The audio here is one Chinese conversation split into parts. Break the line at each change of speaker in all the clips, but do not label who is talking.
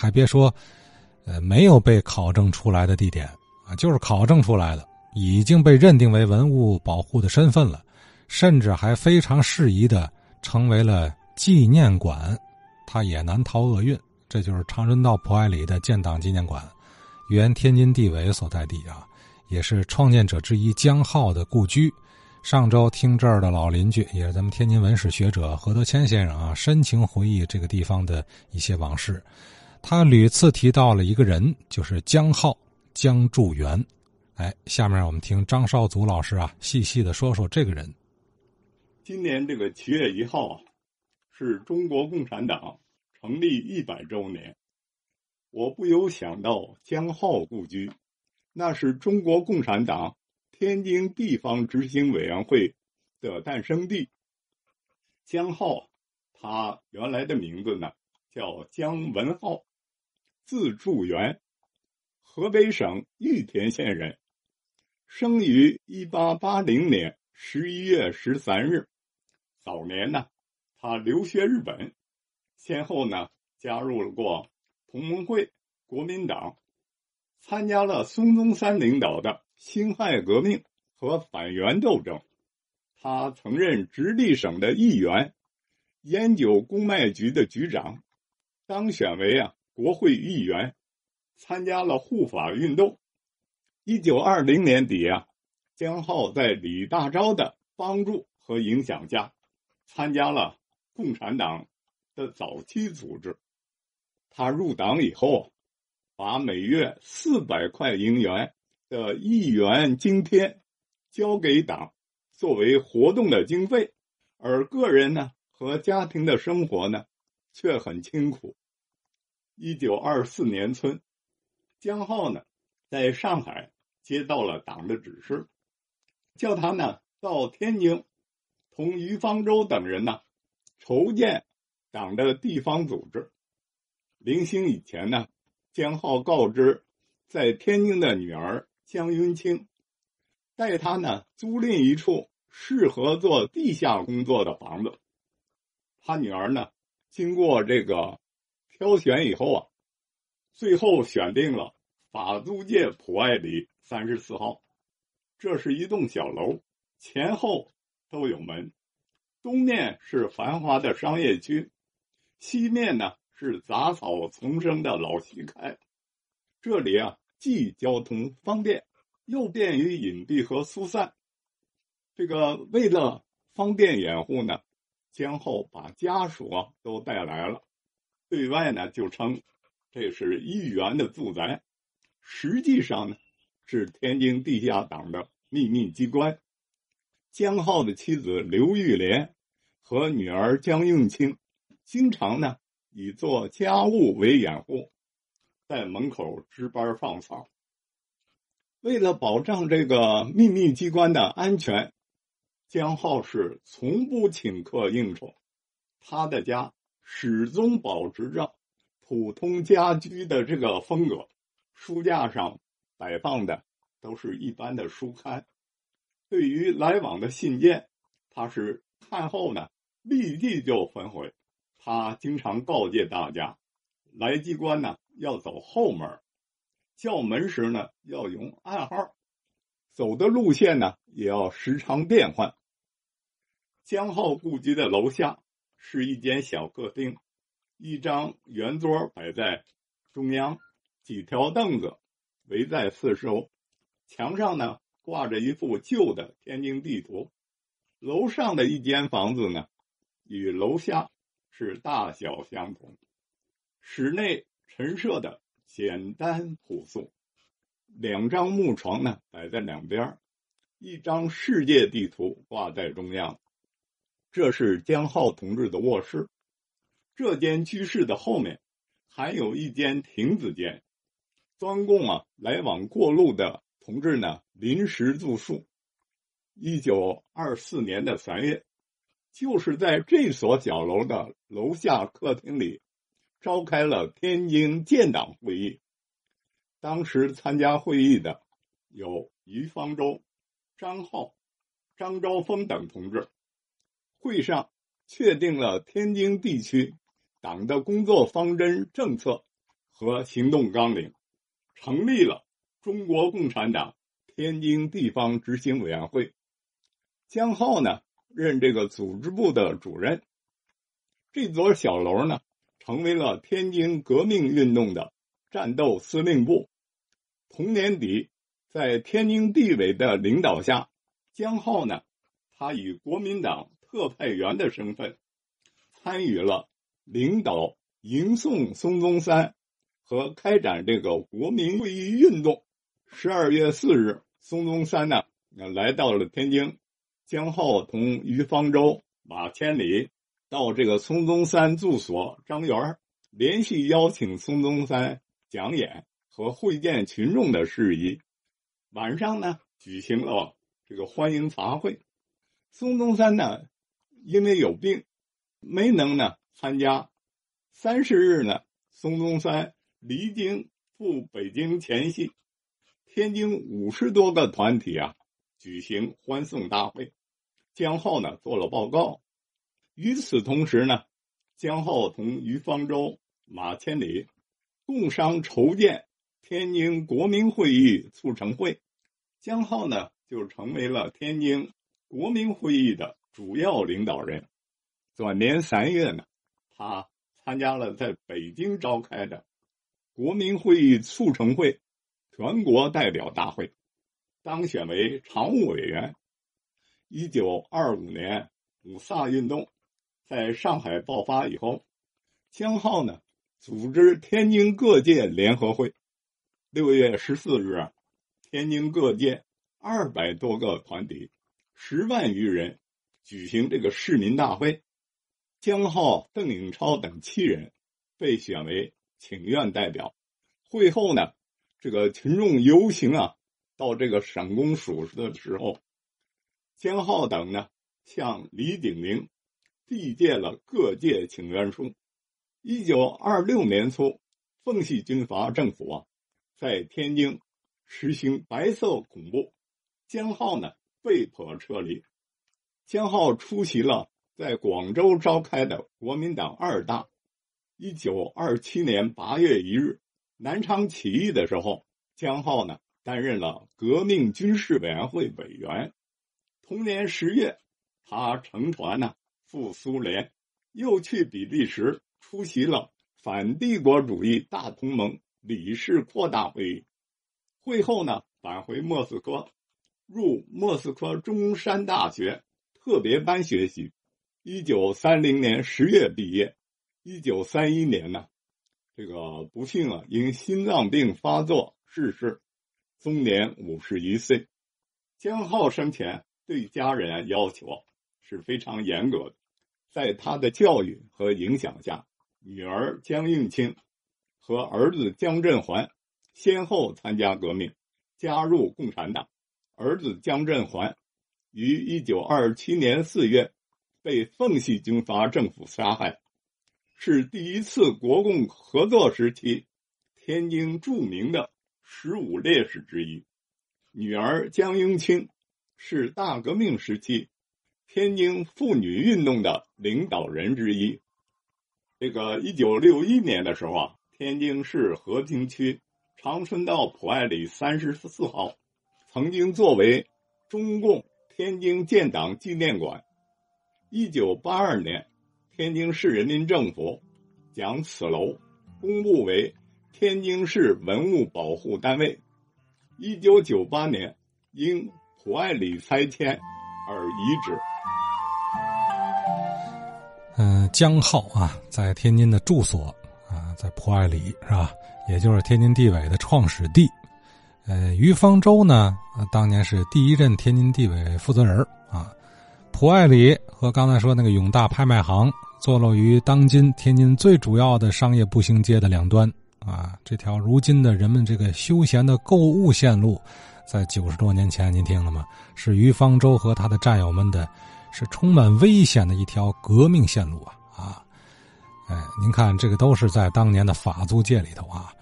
还别说，呃，没有被考证出来的地点啊，就是考证出来的，已经被认定为文物保护的身份了，甚至还非常适宜的成为了纪念馆，它也难逃厄运。这就是长春道普爱里的建党纪念馆，原天津地委所在地啊，也是创建者之一江浩的故居。上周听这儿的老邻居，也是咱们天津文史学者何德谦先生啊，深情回忆这个地方的一些往事。他屡次提到了一个人，就是江浩江助元。哎，下面我们听张少祖老师啊，细细的说说这个人。
今年这个七月一号啊，是中国共产党成立一百周年，我不由想到江浩故居，那是中国共产党。天津地方执行委员会的诞生地，江浩，他原来的名字呢叫江文浩，字助元，河北省玉田县人，生于一八八零年十一月十三日。早年呢，他留学日本，先后呢加入了过同盟会、国民党，参加了孙中山领导的。辛亥革命和反元斗争，他曾任直隶省的议员、烟酒公卖局的局长，当选为啊国会议员，参加了护法运动。一九二零年底啊，江浩在李大钊的帮助和影响下，参加了共产党的早期组织。他入党以后，把每月四百块银元。的一元津贴交给党作为活动的经费，而个人呢和家庭的生活呢却很清苦。一九二四年春，江浩呢在上海接到了党的指示，叫他呢到天津同于方舟等人呢筹建党的地方组织。临行以前呢，江浩告知在天津的女儿。江云清带他呢租赁一处适合做地下工作的房子。他女儿呢经过这个挑选以后啊，最后选定了法租界普爱里三十四号。这是一栋小楼，前后都有门，东面是繁华的商业区，西面呢是杂草丛生的老西开。这里啊。既交通方便，又便于隐蔽和疏散。这个为了方便掩护呢，江后把家属啊都带来了。对外呢就称这是议员的住宅，实际上呢是天津地下党的秘密机关。江浩的妻子刘玉莲和女儿江应清，经常呢以做家务为掩护。在门口值班放哨。为了保障这个秘密机关的安全，江浩是从不请客应酬，他的家始终保持着普通家居的这个风格，书架上摆放的都是一般的书刊。对于来往的信件，他是看后呢立即就焚毁。他经常告诫大家，来机关呢。要走后门，叫门时呢要用暗号，走的路线呢也要时常变换。江浩故居的楼下是一间小客厅，一张圆桌摆在中央，几条凳子围在四周，墙上呢挂着一幅旧的天津地图。楼上的一间房子呢，与楼下是大小相同，室内。陈设的简单朴素，两张木床呢摆在两边，一张世界地图挂在中央。这是江浩同志的卧室。这间居室的后面还有一间亭子间，专供啊来往过路的同志呢临时住宿。一九二四年的三月，就是在这所小楼的楼下客厅里。召开了天津建党会议，当时参加会议的有于方舟、张浩、张昭峰等同志。会上确定了天津地区党的工作方针政策和行动纲领，成立了中国共产党天津地方执行委员会。江浩呢任这个组织部的主任。这座小楼呢，成为了天津革命运动的战斗司令部。同年底，在天津地委的领导下，江浩呢，他与国民党特派员的身份，参与了领导迎送孙中山和开展这个国民会议运动。十二月四日，孙中山呢，来到了天津，江浩同于方舟、马千里。到这个孙中山住所张园连续邀请孙中山讲演和会见群众的事宜。晚上呢，举行了这个欢迎茶会。孙中山呢，因为有病，没能呢参加。三十日呢，孙中山离京赴北京前夕，天津五十多个团体啊举行欢送大会，江浩呢做了报告。与此同时呢，江浩同于方舟、马千里共商筹建天津国民会议促成会，江浩呢就成为了天津国民会议的主要领导人。转年三月呢，他参加了在北京召开的国民会议促成会全国代表大会，当选为常务委员。一九二五年五卅运动。在上海爆发以后，江浩呢组织天津各界联合会。六月十四日，天津各界二百多个团体，十万余人举行这个市民大会。江浩、邓颖超等七人被选为请愿代表。会后呢，这个群众游行啊，到这个省公署的时候，江浩等呢向李鼎铭。递借了各界请愿书。一九二六年初，奉系军阀政府啊，在天津实行白色恐怖，江浩呢被迫撤离。江浩出席了在广州召开的国民党二大。一九二七年八月一日，南昌起义的时候，江浩呢担任了革命军事委员会委员。同年十月，他乘船呢。赴苏联，又去比利时出席了反帝国主义大同盟理事扩大会议。会后呢，返回莫斯科，入莫斯科中山大学特别班学习。一九三零年十月毕业。一九三一年呢，这个不幸啊，因心脏病发作逝世，终年五十一岁。江浩生前对家人要求是非常严格的。在他的教育和影响下，女儿江应清和儿子江振环先后参加革命，加入共产党。儿子江振环于一九二七年四月被奉系军阀政府杀害，是第一次国共合作时期天津著名的十五烈士之一。女儿江英清是大革命时期。天津妇女运动的领导人之一。这个一九六一年的时候啊，天津市和平区长春道普爱里三十四号曾经作为中共天津建党纪念馆。一九八二年，天津市人民政府将此楼公布为天津市文物保护单位。一九九八年，因普爱里拆迁而移址。
嗯，江浩啊，在天津的住所啊，在普爱里是吧？也就是天津地委的创始地。呃，于方舟呢，当年是第一任天津地委负责人啊。普爱里和刚才说那个永大拍卖行，坐落于当今天津最主要的商业步行街的两端啊。这条如今的人们这个休闲的购物线路，在九十多年前，您听了吗？是于方舟和他的战友们的。是充满危险的一条革命线路啊啊！哎，您看，这个都是在当年的法租界里头啊，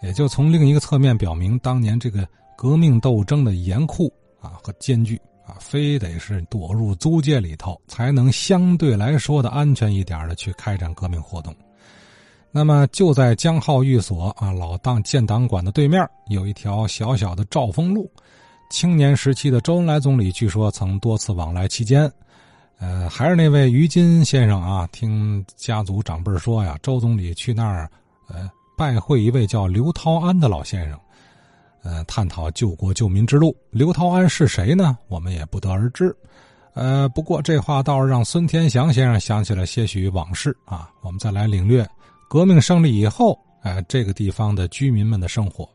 也就从另一个侧面表明，当年这个革命斗争的严酷啊和艰巨啊，非得是躲入租界里头，才能相对来说的安全一点的去开展革命活动。那么就在江浩寓所啊老当建党馆的对面，有一条小小的兆丰路。青年时期的周恩来总理据说曾多次往来期间。呃，还是那位于金先生啊，听家族长辈说呀，周总理去那儿，呃，拜会一位叫刘涛安的老先生，呃，探讨救国救民之路。刘涛安是谁呢？我们也不得而知。呃，不过这话倒是让孙天祥先生想起了些许往事啊。我们再来领略革命胜利以后，呃，这个地方的居民们的生活。